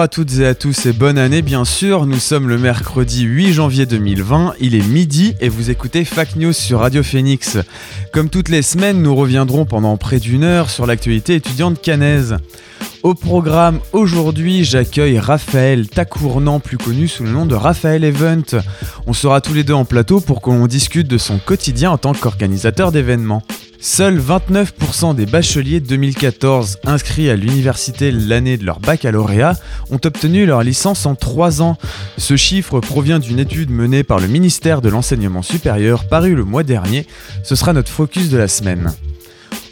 À toutes et à tous et bonne année bien sûr, nous sommes le mercredi 8 janvier 2020, il est midi et vous écoutez Fac News sur Radio Phoenix. Comme toutes les semaines, nous reviendrons pendant près d'une heure sur l'actualité étudiante canaise. Au programme aujourd'hui, j'accueille Raphaël Tacournant, plus connu sous le nom de Raphaël Event. On sera tous les deux en plateau pour qu'on discute de son quotidien en tant qu'organisateur d'événements. Seuls 29% des bacheliers 2014 inscrits à l'université l'année de leur baccalauréat ont obtenu leur licence en 3 ans. Ce chiffre provient d'une étude menée par le ministère de l'Enseignement supérieur parue le mois dernier. Ce sera notre focus de la semaine.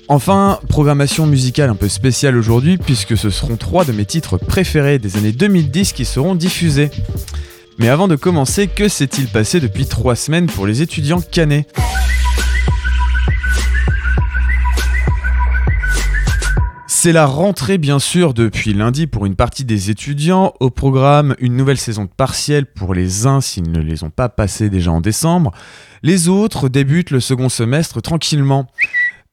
Enfin, programmation musicale un peu spéciale aujourd'hui puisque ce seront trois de mes titres préférés des années 2010 qui seront diffusés. Mais avant de commencer, que s'est-il passé depuis trois semaines pour les étudiants canets C'est la rentrée bien sûr depuis lundi pour une partie des étudiants. Au programme, une nouvelle saison de partiels pour les uns s'ils ne les ont pas passés déjà en décembre. Les autres débutent le second semestre tranquillement.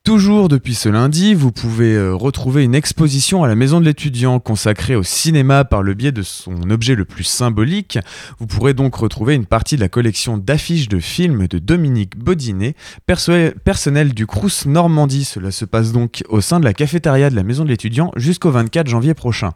Toujours depuis ce lundi, vous pouvez euh, retrouver une exposition à la Maison de l'étudiant consacrée au cinéma par le biais de son objet le plus symbolique. Vous pourrez donc retrouver une partie de la collection d'affiches de films de Dominique Baudinet, perso- personnel du Crous Normandie. Cela se passe donc au sein de la cafétéria de la Maison de l'étudiant jusqu'au 24 janvier prochain.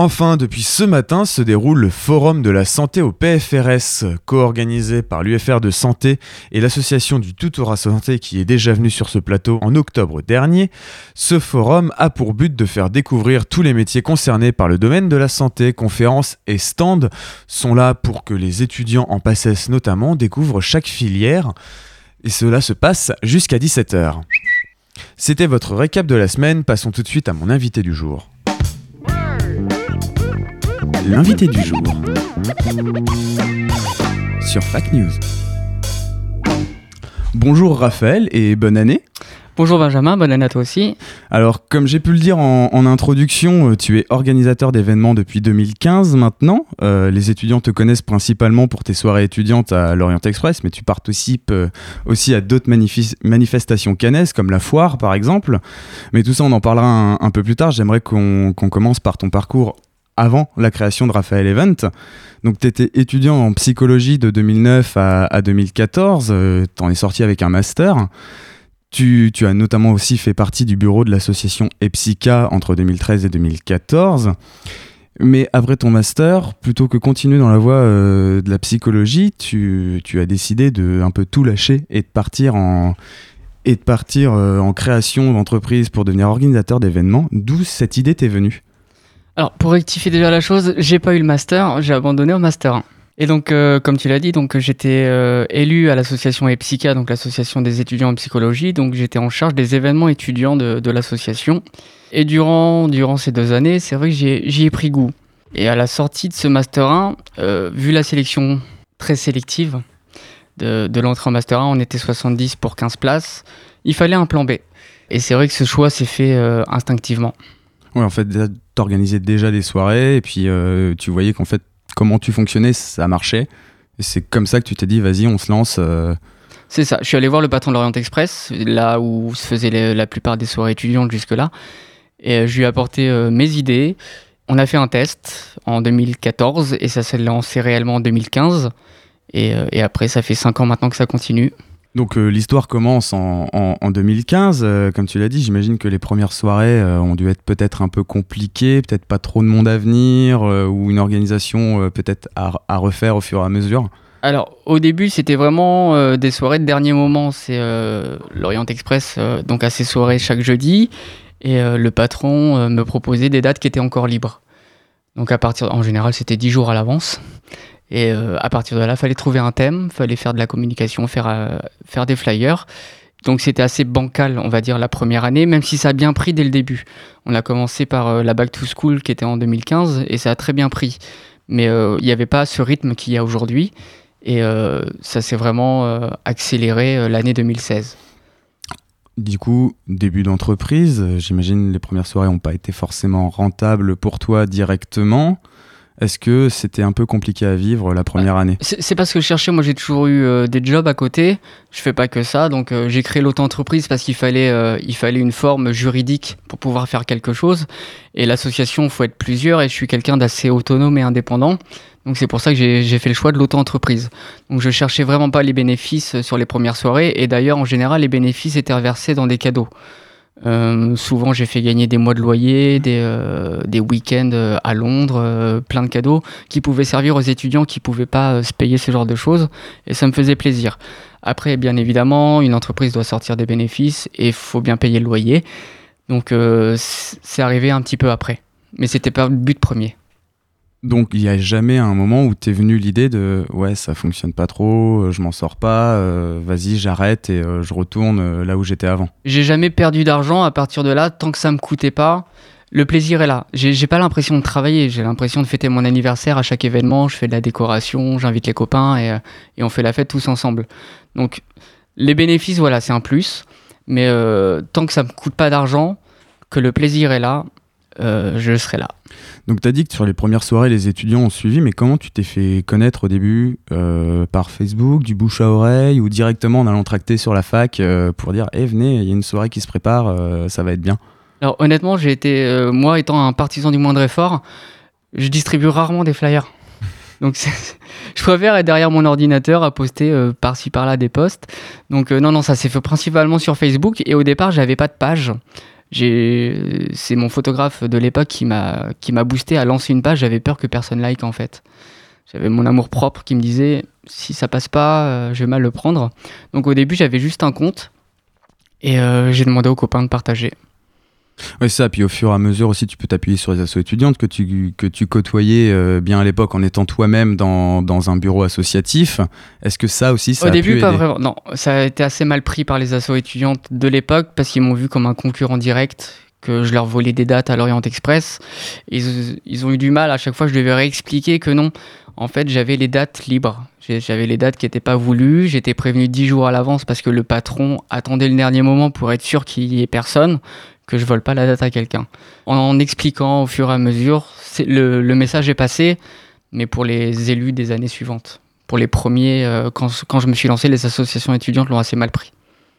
Enfin, depuis ce matin se déroule le Forum de la santé au PFRS, co-organisé par l'UFR de santé et l'association du Tutorat Santé qui est déjà venu sur ce plateau en octobre dernier. Ce forum a pour but de faire découvrir tous les métiers concernés par le domaine de la santé. Conférences et stands sont là pour que les étudiants en PACES notamment découvrent chaque filière. Et cela se passe jusqu'à 17h. C'était votre récap de la semaine, passons tout de suite à mon invité du jour. L'invité du jour sur Fac News. Bonjour Raphaël et bonne année. Bonjour Benjamin, bonne année à toi aussi. Alors, comme j'ai pu le dire en, en introduction, euh, tu es organisateur d'événements depuis 2015 maintenant. Euh, les étudiants te connaissent principalement pour tes soirées étudiantes à l'Orient Express, mais tu participes euh, aussi à d'autres manifestations canaises, comme la foire par exemple. Mais tout ça, on en parlera un, un peu plus tard. J'aimerais qu'on qu'on commence par ton parcours avant la création de Raphaël Event. Donc, tu étais étudiant en psychologie de 2009 à, à 2014. Euh, T'en es sorti avec un master. Tu, tu as notamment aussi fait partie du bureau de l'association EPSICA entre 2013 et 2014. Mais après ton master, plutôt que continuer dans la voie euh, de la psychologie, tu, tu as décidé de un peu tout lâcher et de partir en, euh, en création d'entreprise pour devenir organisateur d'événements. D'où cette idée t'est venue? Alors pour rectifier déjà la chose, j'ai pas eu le master, j'ai abandonné au master 1. Et donc euh, comme tu l'as dit, donc j'étais euh, élu à l'association EPSICA, donc l'association des étudiants en psychologie, donc j'étais en charge des événements étudiants de, l'association. Et durant, ces deux années, c'est vrai que j'y ai, pris goût. Et à la sortie de ce master 1, euh, vu la sélection très sélective de, l'entrée en master 1, on était 70 pour 15 places, il fallait un plan B. Et c'est vrai que ce choix s'est fait instinctivement. Ouais, en fait, t'organisais déjà des soirées et puis euh, tu voyais qu'en fait, comment tu fonctionnais, ça marchait. Et c'est comme ça que tu t'es dit, vas-y, on se lance. euh, C'est ça. Je suis allé voir le patron de l'Orient Express, là où se faisaient la plupart des soirées étudiantes jusque-là. Et euh, je lui ai apporté mes idées. On a fait un test en 2014 et ça s'est lancé réellement en 2015. Et, et après, ça fait 5 ans maintenant que ça continue. Donc euh, l'histoire commence en, en- en 2015, euh, comme tu l'as dit, j'imagine que les premières soirées euh, ont dû être peut-être un peu compliquées, peut-être pas trop de monde à venir, ou une organisation peut-être à, refaire au fur et à mesure. Alors, au début, c'était vraiment des soirées de dernier moment. C'est l'Orient Express, donc à ses soirées chaque jeudi. Et le patron me proposait des dates qui étaient encore libres. Donc, à partir, en général, c'était 10 jours à l'avance. Et euh, à partir de là, fallait trouver un thème, fallait faire de la communication, faire, euh, faire des flyers. donc c'était assez bancal, on va dire, la première année, même si ça a bien pris dès le début. On a commencé par euh, la Back to School qui était en 2015 et ça a très bien pris. Mais il n'y avait pas ce rythme qu'il y a aujourd'hui et ça s'est vraiment accéléré l'année 2016. Du coup, début d'entreprise, j'imagine les premières soirées n'ont pas été forcément rentables pour toi directement. Est-ce que c'était un peu compliqué à vivre la première année? C'est parce que je cherchais, moi j'ai toujours eu euh, des jobs à côté, je fais pas que ça, donc euh, j'ai créé l'auto-entreprise parce qu'il fallait, euh, il fallait une forme juridique pour pouvoir faire quelque chose. Et l'association, il faut être plusieurs et je suis quelqu'un d'assez autonome et indépendant. Donc c'est pour ça que j'ai fait le choix de l'auto-entreprise. Donc je cherchais vraiment pas les bénéfices sur les premières soirées et d'ailleurs en général les bénéfices étaient reversés dans des cadeaux. Euh, souvent j'ai fait gagner des mois de loyer, des, euh, des week-ends euh, à Londres, euh, plein de cadeaux qui pouvaient servir aux étudiants qui pouvaient pas se payer ce genre de choses et ça me faisait plaisir. Après bien évidemment une entreprise doit sortir des bénéfices et il faut bien payer le loyer. Donc c'est arrivé un petit peu après. Mais c'était pas le but premier. Donc il n'y a jamais un moment où t'es venu l'idée de ouais ça fonctionne pas trop, euh, je m'en sors pas, euh, vas-y j'arrête et euh, je retourne là où j'étais avant. J'ai jamais perdu d'argent à partir de là, tant que ça me coûtait pas. Le plaisir est là. J'ai pas l'impression de travailler, j'ai l'impression de fêter mon anniversaire à chaque événement. Je fais de la décoration, j'invite les copains et, et on fait la fête tous ensemble. Donc les bénéfices, voilà, c'est un plus. Mais tant que ça me coûte pas d'argent, que le plaisir est là, euh, je serai là. Donc t'as dit que sur les premières soirées les étudiants ont suivi, mais comment tu t'es fait connaître au début euh, Par Facebook, du bouche à oreille ou directement en allant tracter sur la fac euh, pour dire Eh venez, il y a une soirée qui se prépare, euh, ça va être bien Alors honnêtement, j'ai été, euh, moi étant un partisan du moindre effort, je distribue rarement des flyers. Donc c'est- je préfère être derrière mon ordinateur à poster euh, par-ci par-là des posts. Donc euh, non, non, ça s'est fait principalement sur Facebook et au départ, j'avais pas de page. C'est mon photographe de l'époque qui m'a qui m'a boosté à lancer une page. J'avais peur que personne like en fait. J'avais mon amour propre qui me disait si ça passe pas, euh, je vais mal le prendre. Donc au début, j'avais juste un compte et euh, j'ai demandé aux copains de partager. C'est ça. Puis au fur et à mesure aussi, tu peux t'appuyer sur les assos étudiantes que tu, que tu côtoyais euh, bien à l'époque en étant toi-même dans, dans un bureau associatif. Est-ce que ça aussi, ça Au a début, pu pas aider vraiment. Non, ça a été assez mal pris par les assos étudiantes de l'époque parce qu'ils m'ont vu comme un concurrent direct, que je leur volais des dates à l'Orient Express. Ils, ils ont eu du mal, à chaque fois, je devais réexpliquer que non. En fait, j'avais les dates libres. J'avais les dates qui n'étaient pas voulues. J'étais prévenu dix jours à l'avance parce que le patron attendait le dernier moment pour être sûr qu'il y ait personne, que je vole pas la date à quelqu'un. En, expliquant au fur et à mesure, le, message est passé, mais pour les élus des années suivantes pour les premiers, euh, quand je me suis lancé, les associations étudiantes l'ont assez mal pris.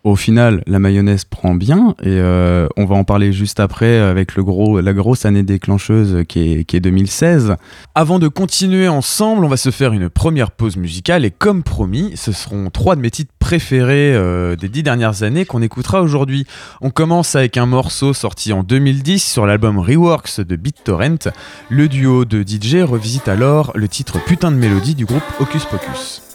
Au final, la mayonnaise prend bien et euh, on va en parler juste après avec la grosse année déclencheuse qui est, qui est 2016. Avant de continuer ensemble, on va se faire une première pause musicale et comme promis, ce seront trois de mes titres préférés euh, des dix dernières années qu'on écoutera aujourd'hui. On commence avec un morceau sorti en 2010 sur l'album Reworks de BitTorrent. Le duo de DJ revisite alors le titre Putain de mélodie du groupe Hocus Pocus.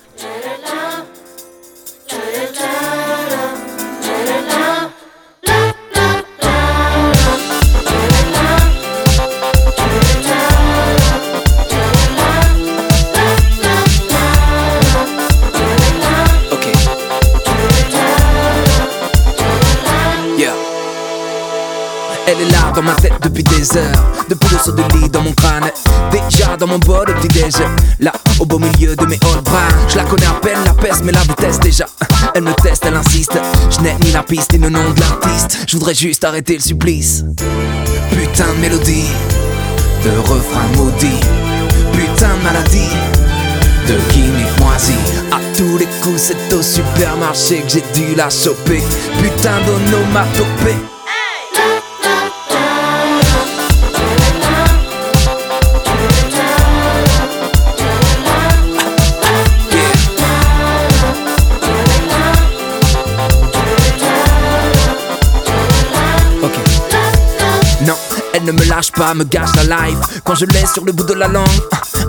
Ma tête depuis des heures. Depuis le saut de lit dans mon crâne. Déjà dans mon bol au petit déj. Là, au beau milieu de mes hauts bras. Je la connais à peine, la peste, mais la vitesse déjà. Elle me teste, elle insiste. Je n'ai ni la piste ni le nom de l'artiste. Je voudrais juste arrêter le supplice. Putain de mélodie. De refrain maudit. Putain de maladie de gimmick moisi À tous les coups c'est au supermarché que j'ai dû la choper Putain d'onomatopée ne me lâche pas, me gâche la life Quand je laisse sur le bout de la langue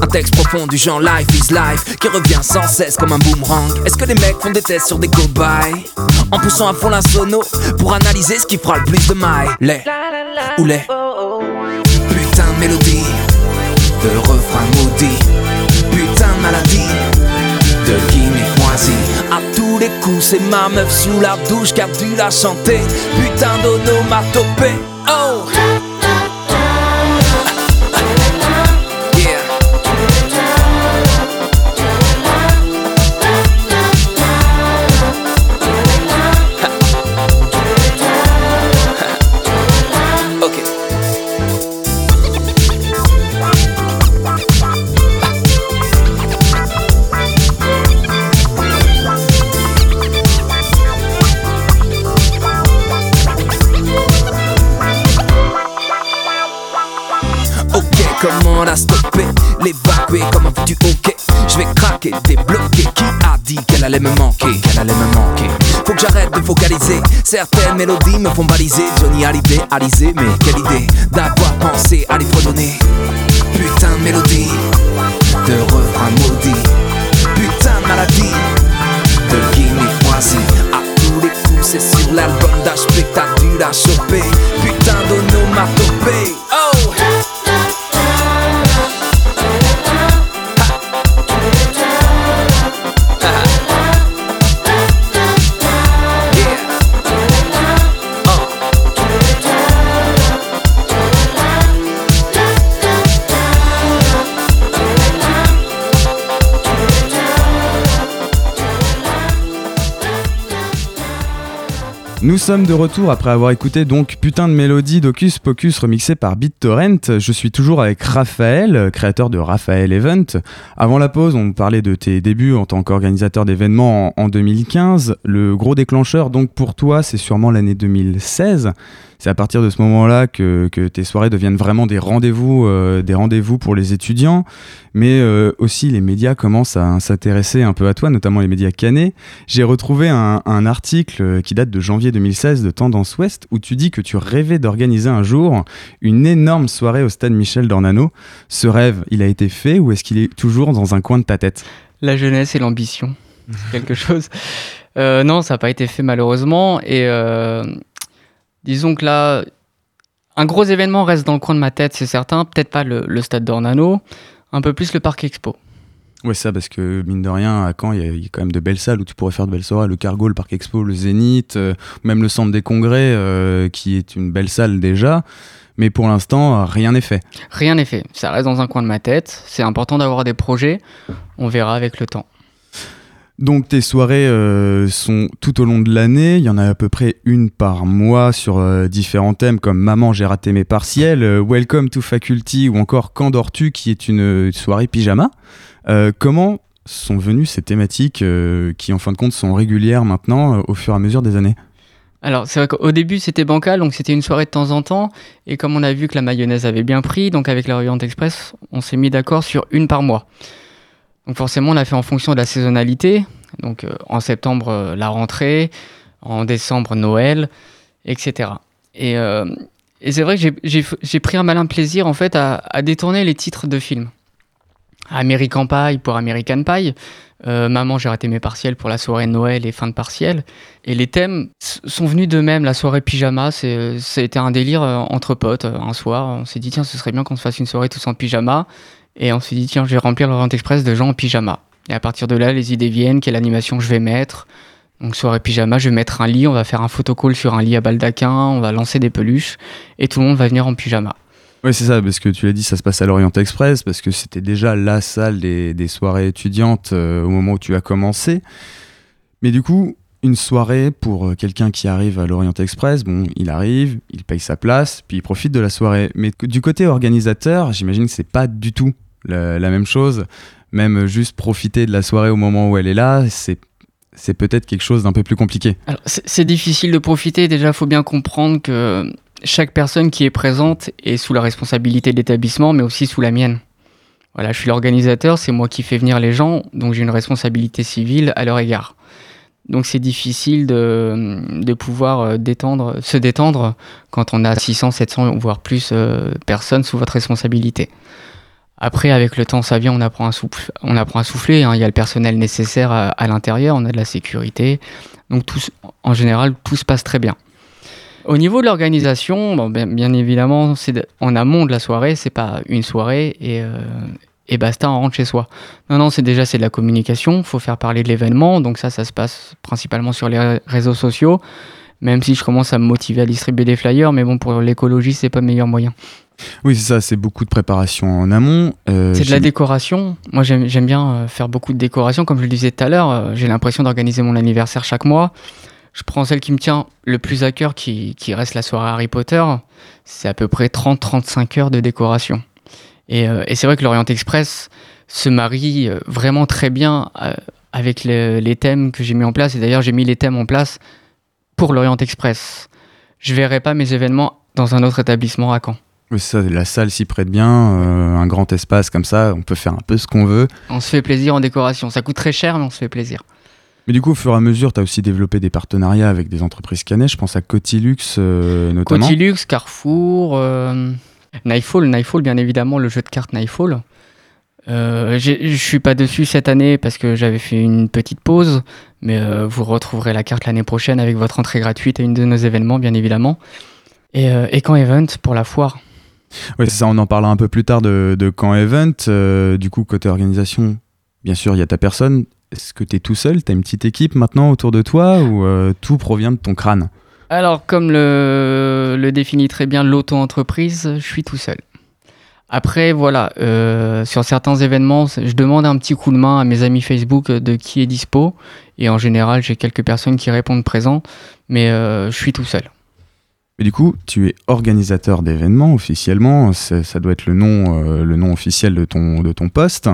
Un texte profond du genre life is life Qui revient sans cesse comme un boomerang Est-ce que les mecs font des tests sur des cobayes En poussant à fond la sono Pour analyser ce qui fera le plus de mailles Les ou les Putain de mélodie De refrain maudit Putain de maladie De gimmick moisi À tous les coup, c'est ma meuf sous la douche qui a dû la chanter. Putain d'onomatopée. Oh! L'évacuer, comment fais-tu ok Je vais craquer, débloquer. Qui a dit qu'elle allait me manquer? Qu'elle allait me manquer. Faut que j'arrête de focaliser. Certaines mélodies me font baliser. Johnny Hallyday, Alizé Mais quelle idée d'avoir pensé à les fredonner? Putain de mélodie De refrain maudit. Putain de maladie De guillemets moisi À tous les coups c'est sur l'album d'HP que t'as Nous sommes de retour après avoir écouté donc Putain de mélodie d'Ocus Pocus remixé par BitTorrent. Je suis toujours avec Raphaël, créateur de Raphaël Event. Avant la pause, on parlait de tes débuts en tant qu'organisateur d'événements en, en 2015. Le gros déclencheur donc pour toi, c'est sûrement l'année 2016. C'est à partir de ce moment-là que, que tes soirées deviennent vraiment des rendez-vous, euh, des rendez-vous pour les étudiants, mais euh, aussi les médias commencent à s'intéresser un peu à toi, notamment les médias canés. J'ai retrouvé un, article qui date de janvier 2016 de Tendance Ouest où tu dis que tu rêvais d'organiser un jour une énorme soirée au stade Michel Dornano. Ce rêve, il a été fait ou est-ce qu'il est toujours dans un coin de ta tête? La jeunesse et l'ambition, quelque chose. Euh, non, ça n'a pas été fait malheureusement. Et euh, disons que là, un gros événement reste dans le coin de ma tête, c'est certain. Peut-être pas le, le stade d'Ornano, un peu plus le parc Expo. Ouais, ça, parce que mine de rien, à Caen, il y, a- il y a quand même de belles salles où tu pourrais faire de belles soirées. Le Cargo, le Parc Expo, le Zénith, euh, même le Centre des Congrès, euh, qui est une belle salle déjà. Mais pour l'instant, rien n'est fait. Rien n'est fait. Ça reste dans un coin de ma tête. C'est important d'avoir des projets. On verra avec le temps. Donc tes soirées euh, sont tout au long de l'année, il y en a à peu près une par mois sur euh, différents thèmes comme Maman j'ai raté mes partiels, euh, Welcome to Faculty ou encore Quand dors-tu qui est une soirée pyjama. Comment sont venues ces thématiques qui en fin de compte sont régulières maintenant au fur et à mesure des années? Alors, c'est vrai qu'au début, c'était bancal, donc c'était une soirée de temps en temps. Et comme on a vu que la mayonnaise avait bien pris, donc avec l'Orient Express, on s'est mis d'accord sur une par mois. Donc forcément, on a fait en fonction de la saisonnalité. Donc euh, en septembre, euh, la rentrée, en décembre, Noël, etc. Et, euh, et c'est vrai que j'ai- pris un malin plaisir en fait à, détourner les titres de films. American Pie pour American Pie, Maman j'ai raté mes partiels pour la soirée Noël et fin de partiel. Et les thèmes sont venus d'eux-mêmes. La soirée pyjama, été un délire entre potes. Un soir, on s'est dit, tiens, ce serait bien qu'on se fasse une soirée tous en pyjama. Et on s'est dit, tiens, je vais remplir l'Orient Express de gens en pyjama. Et à partir de là, les idées viennent, quelle animation je vais mettre. Donc, soirée pyjama, je vais mettre un lit, on va faire un photocall sur un lit à baldaquin, on va lancer des peluches, et tout le monde va venir en pyjama. Oui, c'est ça, parce que tu l'as dit, ça se passe à l'Orient Express, parce que c'était déjà la salle des, des soirées étudiantes euh, au moment où tu as commencé. Mais du coup, une soirée pour euh, quelqu'un qui arrive à l'Orient Express, bon, il arrive, il paye sa place, puis il profite de la soirée. Mais du côté organisateur, j'imagine que c'est pas du tout la, même chose. Même juste profiter de la soirée au moment où elle est là, c'est c'est peut-être quelque chose d'un peu plus compliqué. C'est difficile de profiter. Déjà, faut bien comprendre que chaque personne qui est présente est sous la responsabilité de l'établissement, mais aussi sous la mienne. Voilà, je suis l'organisateur, c'est moi qui fais venir les gens, donc j'ai une responsabilité civile à leur égard. Donc c'est difficile de, de pouvoir euh, détendre, se détendre quand on a 600, 700, voire plus euh, personnes sous votre responsabilité. Après, avec le temps, ça vient, on apprend à, souffler, on apprend à souffler. hein. Il y a le personnel nécessaire à, l'intérieur, on a de la sécurité. Donc, en général, tout se passe très bien. Au niveau de l'organisation, bien, évidemment, c'est en amont de la soirée, c'est pas une soirée et, euh, basta, on rentre chez soi. Non, non, c'est déjà c'est de la communication, faut faire parler de l'événement, donc ça, ça se passe principalement sur les ré- réseaux sociaux, même si je commence à me motiver à distribuer des flyers, mais bon, pour l'écologie, c'est pas le meilleur moyen. Oui, c'est ça, c'est beaucoup de préparation en amont. Euh, C'est de la décoration. Moi, j'aime bien euh, faire beaucoup de décoration. Comme je le disais tout à l'heure, euh, j'ai l'impression d'organiser mon anniversaire chaque mois. Je prends celle qui me tient le plus à cœur, qui, qui reste la soirée Harry Potter. C'est à peu près 30-35 heures de décoration. Et, euh, et c'est vrai que l'Orient Express se marie vraiment très bien avec le- les thèmes que j'ai mis en place. Et d'ailleurs, j'ai mis les thèmes en place pour l'Orient Express. Je verrai pas mes événements dans un autre établissement à Caen. Ça, la salle s'y prête bien, euh, un grand espace comme ça, on peut faire un peu ce qu'on veut. On se fait plaisir en décoration. Ça coûte très cher, mais on se fait plaisir. Mais du coup, au fur et à mesure, tu as aussi développé des partenariats avec des entreprises canet. Je pense à Cotilux euh, notamment. Cotilux, Carrefour, euh, Nightfall, Nightfall, bien évidemment, le jeu de cartes Nightfall. Euh, je suis pas dessus cette année parce que j'avais fait une petite pause, mais euh, vous retrouverez la carte l'année prochaine avec votre entrée gratuite à une de nos événements, bien évidemment. Et, et quand Event pour la foire. Oui, c'est ça, on en parlera un peu plus tard de, de Camp Event. Euh, du coup, côté organisation, bien sûr, il y a ta personne. Est-ce que tu es tout seul? Tu as une petite équipe maintenant autour de toi ou euh, tout provient de ton crâne? Alors, comme le, le définit très bien l'auto-entreprise, je suis tout seul. Après, voilà, euh, sur certains événements, je demande un petit coup de main à mes amis Facebook de qui est dispo. Et en général, j'ai quelques personnes qui répondent présent, mais je suis tout seul. Du coup, tu es organisateur d'événements officiellement. Ça doit être le nom, euh, officiel de ton, poste.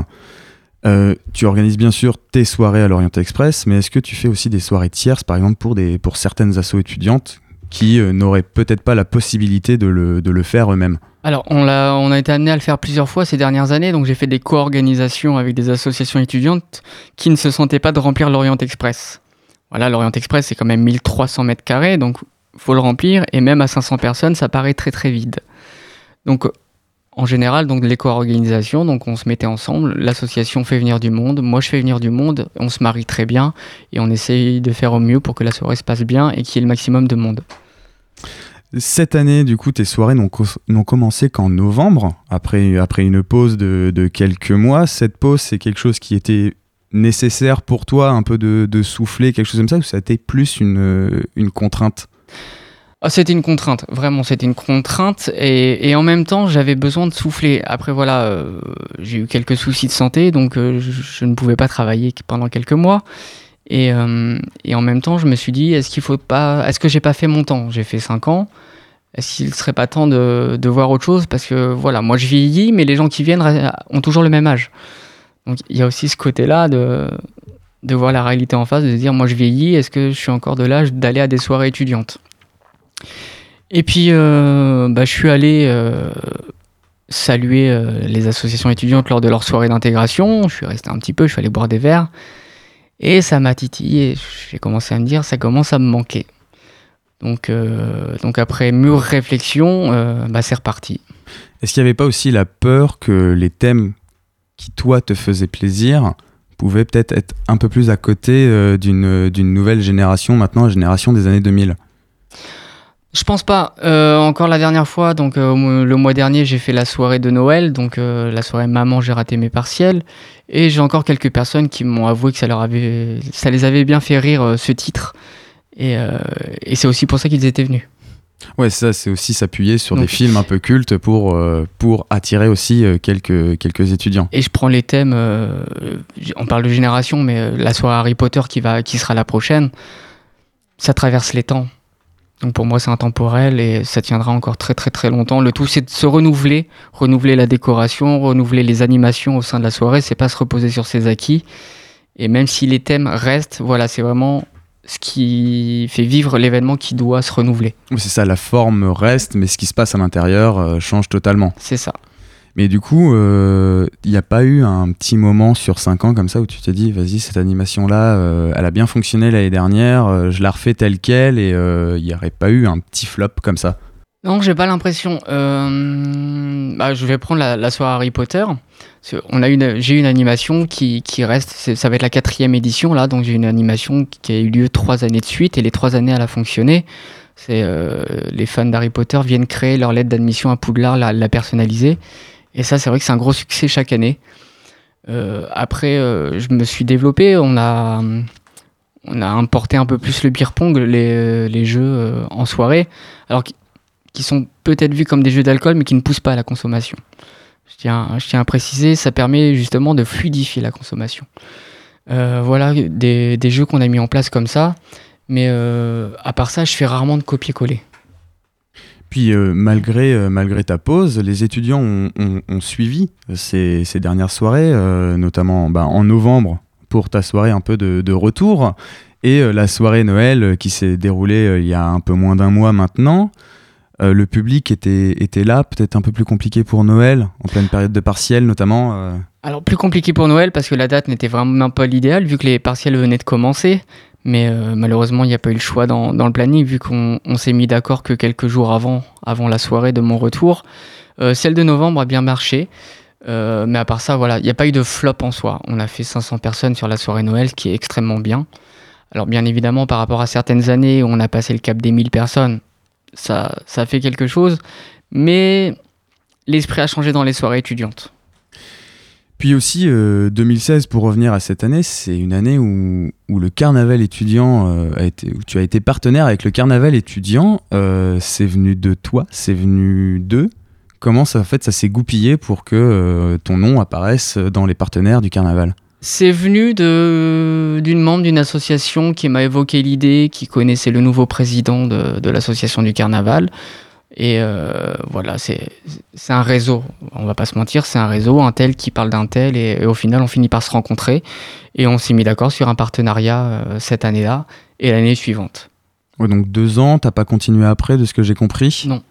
Euh, tu organises bien sûr tes soirées à l'Orient Express, mais est-ce que tu fais aussi des soirées tierces, par exemple pour, certaines assos étudiantes qui euh, n'auraient peut-être pas la possibilité de le, de le faire eux-mêmes? Alors, on a, on a été amené à le faire plusieurs fois ces dernières années, donc j'ai fait des co-organisations avec des associations étudiantes qui ne se sentaient pas de remplir l'Orient Express. Voilà, l'Orient Express, c'est quand même 1300 mètres carrés, donc faut le remplir, et même à 500 personnes, ça paraît très très vide. Donc, en général, donc les co-organisations, donc on se mettait ensemble, l'association fait venir du monde, moi je fais venir du monde, on se marie très bien, et on essaye de faire au mieux pour que la soirée se passe bien et qu'il y ait le maximum de monde. Cette année, du coup, tes soirées n'ont co- n'ont commencé qu'en novembre, après, après une pause de, quelques mois. Cette pause, c'est quelque chose qui était nécessaire pour toi, un peu de, de souffler, quelque chose comme ça, ou ça a été plus une, une contrainte? Ah, c'était une contrainte, vraiment, c'était une contrainte. Et, en même temps, j'avais besoin de souffler. Après, voilà, euh, j'ai eu quelques soucis de santé, donc euh, je, ne pouvais pas travailler pendant quelques mois. Et, euh, et en même temps, je me suis dit, est-ce qu'il faut pas, est-ce que j'ai pas fait mon temps? J'ai fait 5 ans. Est-ce qu'il serait pas temps de, de voir autre chose? Parce que voilà, moi je vieillis, mais les gens qui viennent ont toujours le même âge. Donc il y a aussi ce côté-là de, de voir la réalité en face, de se dire, moi je vieillis, est-ce que je suis encore de l'âge d'aller à des soirées étudiantes? Et puis, euh, bah, je suis allé euh, saluer euh, les associations étudiantes lors de leur soirée d'intégration. Je suis resté un petit peu, je suis allé boire des verres. Et ça m'a titillé. J'ai commencé à me dire, ça commence à me manquer. Donc, donc après mûre réflexion, bah, c'est reparti. Est-ce qu'il n'y avait pas aussi la peur que les thèmes qui, toi, te faisaient plaisir pouvaient peut-être être un peu plus à côté euh, d'une d'une nouvelle génération, maintenant la génération des années 2000 Je pense pas. Euh, encore la dernière fois, donc euh, le mois dernier, j'ai fait la soirée de Noël, donc euh, la soirée maman, j'ai raté mes partiels, et j'ai encore quelques personnes qui m'ont avoué que ça leur avait, ça les avait bien fait rire euh, ce titre, et, euh, et c'est aussi pour ça qu'ils étaient venus. Ouais, ça, c'est aussi s'appuyer sur Donc- des films un peu cultes pour, euh, pour attirer aussi euh, quelques, quelques étudiants. Et je prends les thèmes, euh, on parle de génération, mais la soirée Harry Potter qui va, qui sera la prochaine, ça traverse les temps. Donc pour moi, c'est intemporel et ça tiendra encore très très très longtemps. Le tout, c'est de se renouveler, renouveler la décoration, renouveler les animations au sein de la soirée. C'est pas se reposer sur ses acquis. Et même si les thèmes restent, voilà, c'est vraiment ce qui fait vivre l'événement qui doit se renouveler. Oui, C'est ça, la forme reste, mais ce qui se passe à l'intérieur euh, change totalement. C'est ça. Mais du coup, il n'y a pas eu un petit moment sur 5 ans comme ça où tu t'es dit, vas-y, cette animation-là, euh, elle a bien fonctionné l'année dernière, euh, je la refais telle qu'elle, et il n'y aurait pas eu un petit flop comme ça Non, j'ai pas l'impression. Euh, bah, je vais prendre la, soirée Harry Potter. On a une, j'ai une animation qui, qui reste. Ça va être la quatrième édition là, donc j'ai une animation qui a eu lieu trois années de suite et les trois années elle a fonctionné. C'est euh, les fans d'Harry Potter viennent créer leur lettre d'admission à Poudlard, la, la personnaliser. Et ça, c'est vrai que c'est un gros succès chaque année. Euh, après, euh, je me suis développé. On a, on a importé un peu plus le beer pong, les, les jeux euh, en soirée, alors qui, sont peut-être vus comme des jeux d'alcool, mais qui ne poussent pas à la consommation. Je tiens, à préciser, ça permet justement de fluidifier la consommation. Euh, voilà des, jeux qu'on a mis en place comme ça. Mais euh, à part ça, je fais rarement de copier-coller. Puis euh, malgré, malgré ta pause, les étudiants ont, suivi ces, dernières soirées, notamment bah, en novembre pour ta soirée un peu de, retour, et la soirée Noël qui s'est déroulée il y a un peu moins d'un mois maintenant. Euh, le public était, était là, peut-être un peu plus compliqué pour Noël, en pleine période de partiel notamment. euh. Alors plus compliqué pour Noël parce que la date n'était vraiment pas l'idéal vu que les partiels venaient de commencer. Mais euh, malheureusement, il n'y a pas eu le choix dans, dans le planning vu qu'on on s'est mis d'accord que quelques jours avant, avant la soirée de mon retour. Celle de novembre a bien marché. Mais à part ça, voilà, il n'y a pas eu de flop en soi. On a fait 500 personnes sur la soirée Noël, ce qui est extrêmement bien. Alors bien évidemment, par rapport à certaines années où on a passé le cap des 1000 personnes, ça, ça fait quelque chose. Mais l'esprit a changé dans les soirées étudiantes. Puis aussi, euh, 2016, pour revenir à cette année, c'est une année où, où le carnaval étudiant euh, a été, où tu as été partenaire avec le carnaval étudiant. Euh, c'est venu de toi, c'est venu d'eux. Comment ça, en fait, ça s'est goupillé pour que euh, ton nom apparaisse dans les partenaires du carnaval? C'est venu d'une membre d'une association qui m'a évoqué l'idée, qui connaissait le nouveau président de, de l'association du carnaval. Et euh, voilà, c'est c'est un réseau, on va pas se mentir, c'est un réseau, un tel qui parle d'un tel, et, et au final on finit par se rencontrer. Et on s'est mis d'accord sur un partenariat euh, cette année-là et l'année suivante. Ouais, donc deux ans, t'as pas continué après, de ce que j'ai compris? Non.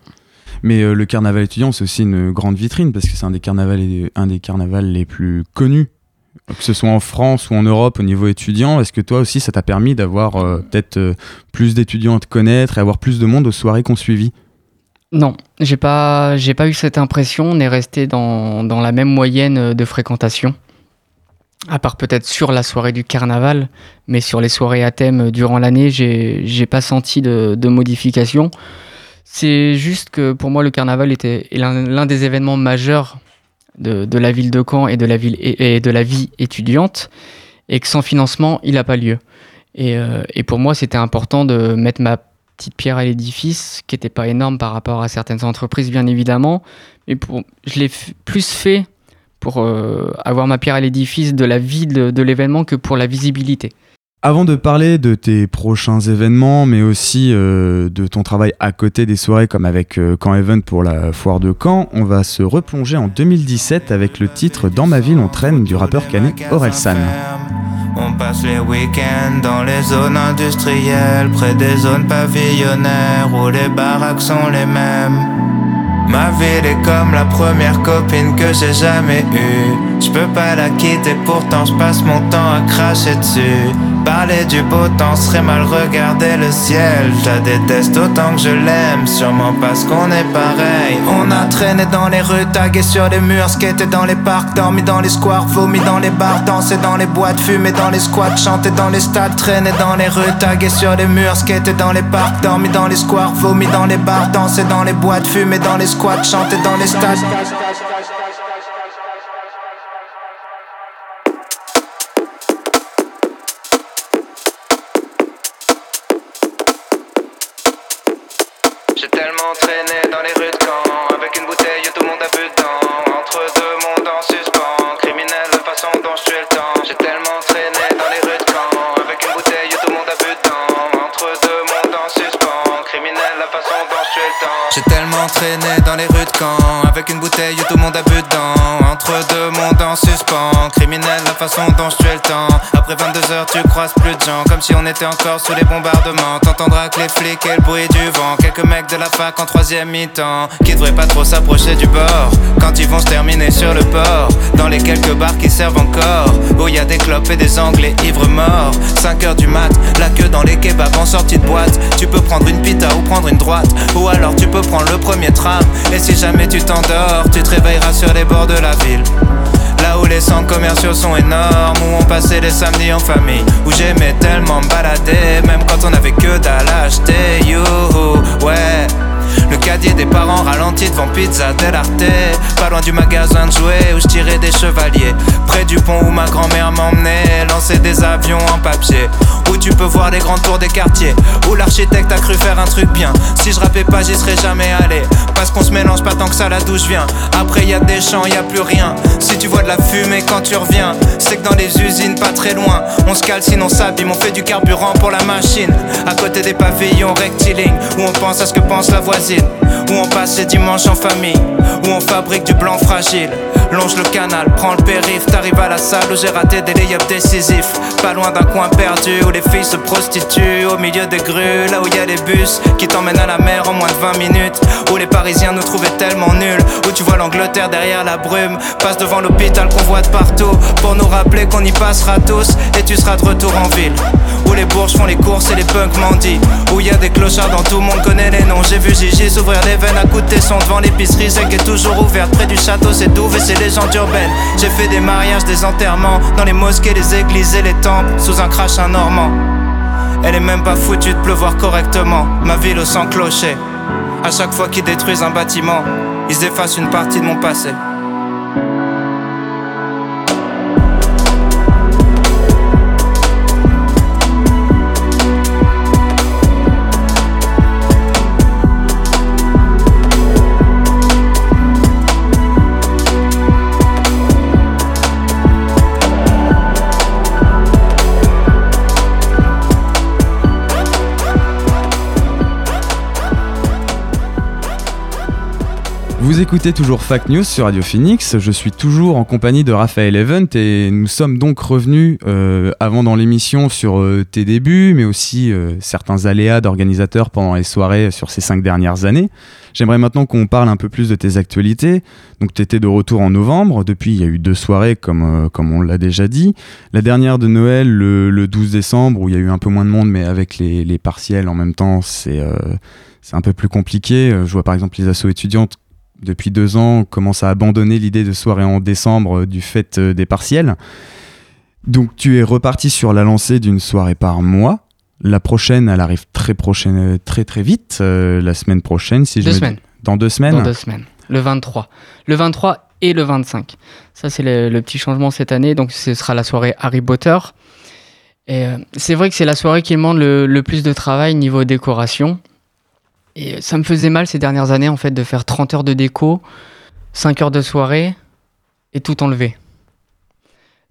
Mais euh, le carnaval étudiant, c'est aussi une grande vitrine parce que c'est un des carnavals, un des carnavals les plus connus, que ce soit en France ou en Europe au niveau étudiant. Est-ce que toi aussi, ça t'a permis d'avoir euh, peut-être euh, plus d'étudiants à te connaître et avoir plus de monde aux soirées qu'on suivit? Non, j'ai pas, j'ai pas eu cette impression. On est resté dans, dans la même moyenne euh, de fréquentation. À part peut-être sur la soirée du carnaval, mais sur les soirées à thème durant l'année, j'ai, j'ai pas senti de, de modification. C'est juste que pour moi, le carnaval était l'un des événements majeurs de, la ville de Caen et de la, ville, et, de la vie étudiante, et que sans financement, il n'a pas lieu. Et, euh, et pour moi, c'était important de mettre ma petite pierre à l'édifice, qui n'était pas énorme par rapport à certaines entreprises, bien évidemment. Mais pour, je l'ai plus fait pour euh, avoir ma pierre à l'édifice de la vie de, de l'événement que pour la visibilité. Avant de parler de tes prochains événements, mais aussi euh, de ton travail à côté des soirées comme avec euh, Caen Event pour la foire de Caen, on va se replonger en 2017 avec le titre Dans ma ville on traîne du rappeur canet Orelsan. On passe les week-ends dans les zones industrielles, près des zones pavillonnaires où les baraques sont les mêmes. Ma ville est comme la première copine que j'ai jamais eue. Je peux pas la quitter, pourtant je passe mon temps à cracher dessus. Parler du beau temps serait mal regarder le ciel. Je la déteste autant que je l'aime, sûrement parce qu'on est pareil. On a traîné dans les rues, tagué sur les murs, skaté dans les parcs, dormi dans les squares, vomi dans les bars, dansé dans les boîtes, fumé dans les squats, chanté dans les stades, traîné dans les rues, tagué sur les murs, skaté dans les parcs, dormi dans les squares, vomi dans les bars, dansé dans les boîtes, fumé dans les squats, chanté dans les stades. J'ai tellement traîné dans les rues de Caen Avec une bouteille tout le monde a bu dedans. Entre deux mondes en suspens Criminel la façon dont je tue le temps. J'ai tellement traîné dans les rues de Caen Avec une bouteille tout le monde a bu dedans. Entre deux mondes en suspens Criminel la façon dont je tue le temps. J'ai tellement traîné mondes en suspens. Criminel la façon dont je tue le temps. Après 22 heures tu croises plus de gens. Comme si on était encore sous les bombardements. T'entendras que les flics et le bruit du vent. Quelques mecs de la fac en troisième mi-temps. Qui devraient pas trop s'approcher du bord. Quand ils vont se terminer sur le port. Dans les quelques bars qui servent encore. Où y a des clopes et des anglais ivres morts. 5 heures du mat, la queue dans les kebabs en sortie de boîte. Tu peux prendre une pita ou prendre une droite. Ou alors tu peux prendre le premier tram. Et si jamais tu t'endors, tu te réveilleras sur les bords de la ville Là où les centres commerciaux sont énormes Où on passait les samedis en famille Où j'aimais tellement me balader Même quand on avait que dalle acheter. Youhou, ouais Le caddie des parents ralenti devant Pizza Del Arte. Pas loin du magasin de jouets où je tirais des chevaliers. Près du pont où ma grand-mère m'emmenait lancer des avions en papier. Où tu peux voir les grandes tours des quartiers. Où l'architecte a cru faire un truc bien. Si je rappais pas, j'y serais jamais allé. Parce qu'on se mélange pas tant que ça là d'où je viens. Après y a des champs, y a plus rien. Si tu vois de la fumée quand tu reviens, c'est que dans les usines pas très loin, on se calcine, on s'abîme, on fait du carburant pour la machine. À côté des pavillons rectilignes, où on pense à ce que pense la voisine. Où on passe les dimanches en famille, où on fabrique du blanc fragile. Longe le canal, prends le périph', t'arrives à la salle où j'ai raté des lay décisifs. Pas loin d'un coin perdu où les filles se prostituent, au milieu des grues, là où y a les bus qui t'emmènent à la mer en moins de 20 minutes. Où les Parisiens nous trouvaient tellement nuls, où tu vois l'Angleterre derrière la brume, passe devant l'hôpital qu'on voit de partout, pour nous rappeler qu'on y passera tous et tu seras de retour en ville. Où les bourges font les courses et les punks mendient, où y a des clochards dont tout le monde connaît les noms. J'ai vu Gigi s'ouvrir les veines à de tesson devant l'épicerie, c'est est toujours ouverte près du château, c'est douve et c'est légende urbaine. J'ai fait des mariages, des enterrements, dans les mosquées, les églises et les temples, sous un crachin normand. Elle est même pas foutue de pleuvoir correctement, ma ville au sang clocher. À chaque fois qu'ils détruisent un bâtiment, ils effacent une partie de mon passé. Vous écoutez toujours Fact News sur Radio Phoenix. Je suis toujours en compagnie de Raphaël Event et nous sommes donc revenus euh, avant dans l'émission sur euh, tes débuts, mais aussi euh, certains aléas d'organisateurs pendant les soirées sur ces cinq dernières années. J'aimerais maintenant qu'on parle un peu plus de tes actualités. Donc, tu étais de retour en novembre. Depuis, il y a eu deux soirées, comme, comme on l'a déjà dit. La dernière de Noël, le, 12 décembre, où il y a eu un peu moins de monde, mais avec les, les partiels en même temps, c'est c'est un peu plus compliqué. Je vois par exemple les assos étudiantes depuis deux ans, commence à abandonner l'idée de soirée en décembre euh, du fait euh, des partiels. Donc tu es reparti sur la lancée d'une soirée par mois. La prochaine, elle arrive très prochaine, euh, très très vite, la semaine prochaine. Si deux semaines. Dans deux semaines. Dans deux semaines. Le 23. Le 23 et le 25. Ça c'est le, petit changement cette année. Donc ce sera la soirée Harry Potter. Et c'est vrai que c'est la soirée qui demande le, le, plus de travail niveau décoration. Ça me faisait mal ces dernières années en fait de faire 30 heures de déco, 5 heures de soirée et tout enlever.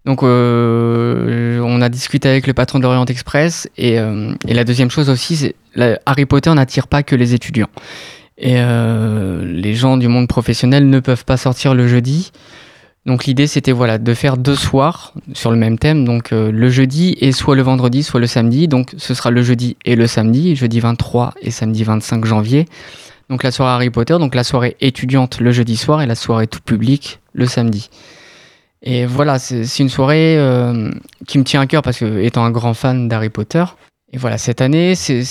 Donc euh, on a discuté avec le patron de l'Orient Express et, euh, la deuxième chose aussi, c'est Harry Potter n'attire pas que les étudiants. Et euh, les gens du monde professionnel ne peuvent pas sortir le jeudi. Donc l'idée c'était voilà de faire deux soirs sur le même thème, donc euh, le jeudi et soit le vendredi, soit le samedi. Donc ce sera le jeudi et le samedi, jeudi 23 et samedi 25 janvier. Donc la soirée Harry Potter, donc la soirée étudiante le jeudi soir et la soirée tout public le samedi. Et voilà, c'est une soirée euh, qui me tient à cœur parce que étant un grand fan d'Harry Potter. Et voilà, cette année, c'est